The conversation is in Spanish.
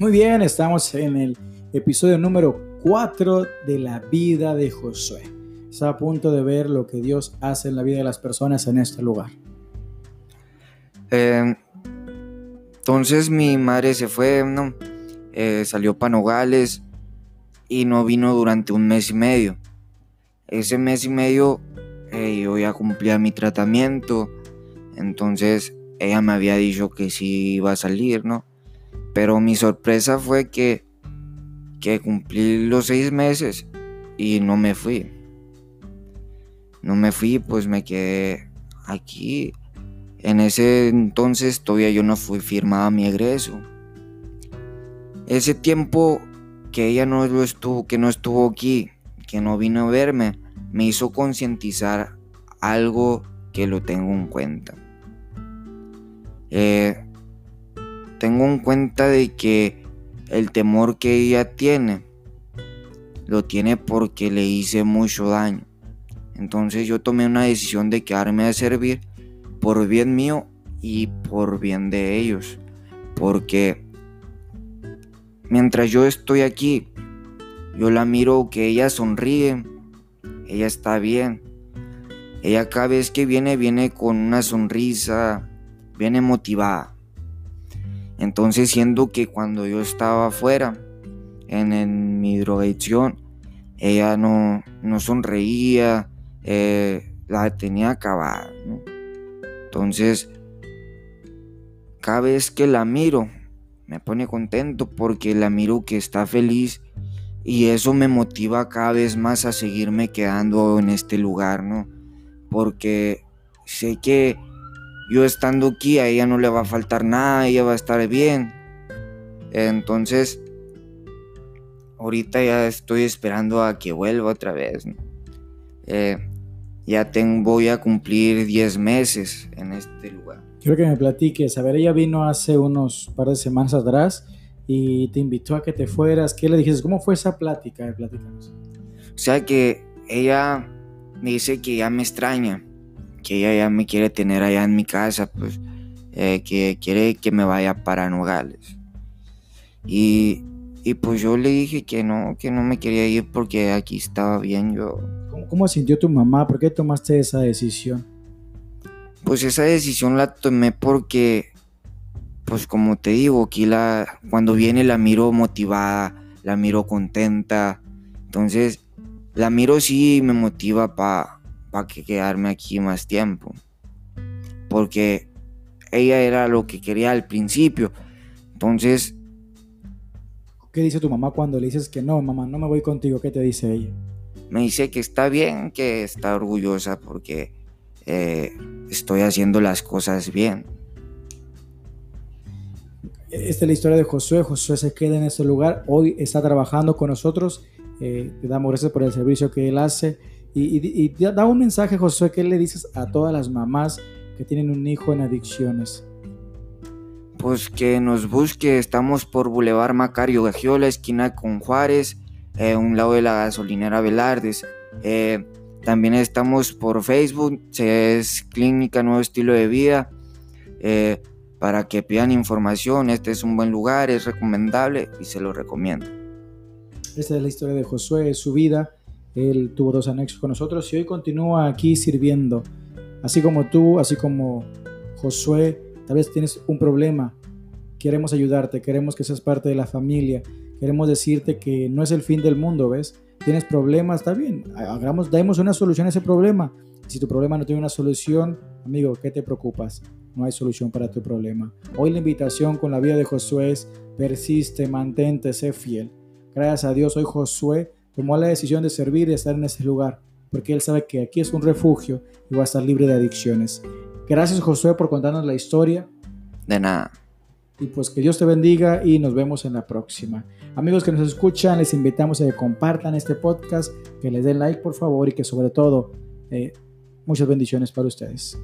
Muy bien, estamos en el episodio número 4 de la vida de Josué. Está a punto de ver lo que Dios hace en la vida de las personas en este lugar. Eh, entonces mi madre se fue, ¿no? Eh, salió para Nogales y no vino durante un mes y medio. Ese mes y medio eh, yo ya cumplía mi tratamiento, entonces ella me había dicho que sí iba a salir, ¿no? Pero mi sorpresa fue que, que cumplí los seis meses y no me fui. No me fui, pues me quedé aquí. En ese entonces todavía yo no fui firmada mi egreso. Ese tiempo que ella no estuvo, que no estuvo aquí, que no vino a verme, me hizo concientizar algo que lo tengo en cuenta. Eh, tengo en cuenta de que el temor que ella tiene, lo tiene porque le hice mucho daño. Entonces yo tomé una decisión de quedarme a servir por bien mío y por bien de ellos. Porque mientras yo estoy aquí, yo la miro que ella sonríe, ella está bien. Ella cada vez que viene, viene con una sonrisa, viene motivada. Entonces siendo que cuando yo estaba afuera, en, mi drogadicción, ella no, no sonreía, eh, la tenía acabada. Entonces, cada vez que la miro, me pone contento porque la miro que está feliz y eso me motiva cada vez más a seguirme quedando en este lugar, ¿no? Porque sé que yo estando aquí a ella no le va a faltar nada, ella va a estar bien. Entonces, ahorita ya estoy esperando a que vuelva otra vez. Eh, ya tengo, voy a cumplir 10 meses en este lugar. Quiero que me platiques. A ver, ella vino hace unos par de semanas atrás y te invitó a que te fueras. ¿Qué le dijiste? ¿Cómo fue esa plática? Platícanos. O sea que ella me dice que ya me extraña, que ella ya me quiere tener allá en mi casa, pues eh, que quiere que me vaya para Nogales. Y, y, pues yo le dije que no, que no me quería ir porque aquí estaba bien yo. ¿Cómo, ¿Cómo sintió tu mamá? ¿Por qué tomaste esa decisión? Pues esa decisión la tomé porque pues como te digo, aquí la, cuando viene la miro motivada, la miro contenta. Entonces, la miro sí me motiva para pa que quedarme aquí más tiempo. Porque ella era lo que quería al principio. Entonces... ¿Qué dice tu mamá cuando le dices que no, mamá, no me voy contigo? ¿Qué te dice ella? Me dice que está bien, que está orgullosa porque eh, estoy haciendo las cosas bien. Esta es la historia de Josué. Josué se queda en ese lugar. Hoy está trabajando con nosotros. Eh, te damos gracias por el servicio que él hace. Y, da un mensaje, Josué, que le dices a todas las mamás que tienen un hijo en adicciones. Pues que nos busque. Estamos por Boulevard Macario Gagiola, esquina con Juárez, eh, un lado de la gasolinera Velardes. Eh, también estamos por Facebook, es Clínica Nuevo Estilo de Vida. Eh, para que pidan información. Este es un buen lugar, es recomendable y se lo recomiendo. Esta es la historia de Josué, su vida. Él tuvo dos anexos con nosotros y hoy continúa aquí sirviendo. Así como tú, así como Josué, tal vez tienes un problema. Queremos ayudarte, queremos que seas parte de la familia. Queremos decirte que no es el fin del mundo, ¿ves? Tienes problemas, está bien. Hagamos, demos una solución a ese problema. Si tu problema no tiene una solución, amigo, ¿qué te preocupas? no hay solución para tu problema. Hoy la invitación con la vida de Josué es persiste, mantente, sé fiel. Gracias a Dios hoy Josué tomó la decisión de servir y estar en ese lugar, porque él sabe que aquí es un refugio y va a estar libre de adicciones. Gracias Josué por contarnos la historia. De nada. Y pues que Dios te bendiga y nos vemos en la próxima. Amigos que nos escuchan, les invitamos a que compartan este podcast, que les den like por favor y que sobre todo eh, muchas bendiciones para ustedes.